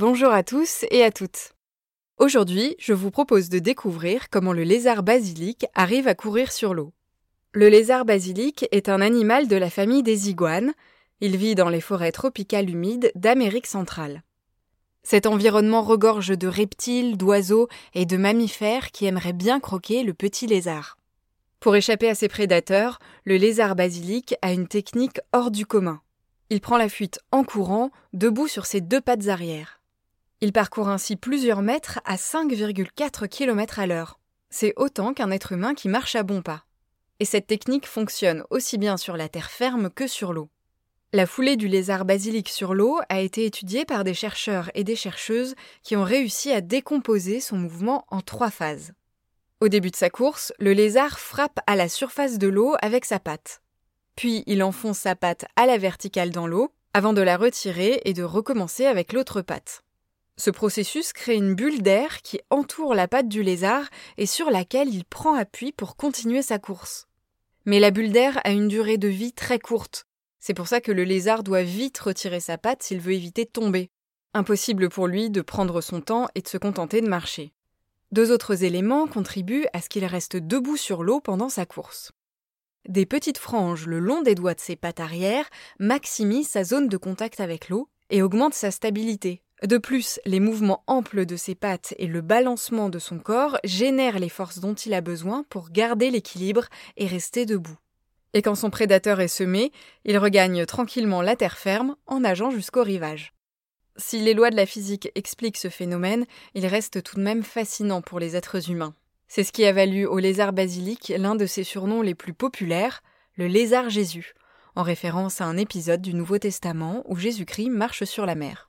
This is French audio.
Bonjour à tous et à toutes. Aujourd'hui, je vous propose de découvrir comment le lézard basilic arrive à courir sur l'eau. Le lézard basilic est un animal de la famille des iguanes. Il vit dans les forêts tropicales humides d'Amérique centrale. Cet environnement regorge de reptiles, d'oiseaux et de mammifères qui aimeraient bien croquer le petit lézard. Pour échapper à ses prédateurs, le lézard basilic a une technique hors du commun. Il prend la fuite en courant, debout sur ses deux pattes arrière. Il parcourt ainsi plusieurs mètres à 5,4 km à l'heure. C'est autant qu'un être humain qui marche à bons pas. Et cette technique fonctionne aussi bien sur la terre ferme que sur l'eau. La foulée du lézard basilic sur l'eau a été étudiée par des chercheurs et des chercheuses qui ont réussi à décomposer son mouvement en trois phases. Au début de sa course, le lézard frappe à la surface de l'eau avec sa patte. Puis il enfonce sa patte à la verticale dans l'eau, avant de la retirer et de recommencer avec l'autre patte. Ce processus crée une bulle d'air qui entoure la patte du lézard et sur laquelle il prend appui pour continuer sa course. Mais la bulle d'air a une durée de vie très courte. C'est pour ça que le lézard doit vite retirer sa patte s'il veut éviter de tomber. Impossible pour lui de prendre son temps et de se contenter de marcher. Deux autres éléments contribuent à ce qu'il reste debout sur l'eau pendant sa course. Des petites franges le long des doigts de ses pattes arrière maximisent sa zone de contact avec l'eau et augmentent sa stabilité, de plus, les mouvements amples de ses pattes et le balancement de son corps génèrent les forces dont il a besoin pour garder l'équilibre et rester debout. Et quand son prédateur est semé, il regagne tranquillement la terre ferme en nageant jusqu'au rivage. Si les lois de la physique expliquent ce phénomène, il reste tout de même fascinant pour les êtres humains. C'est ce qui a valu au lézard basilic l'un de ses surnoms les plus populaires, le lézard Jésus, en référence à un épisode du Nouveau Testament où Jésus-Christ marche sur la mer.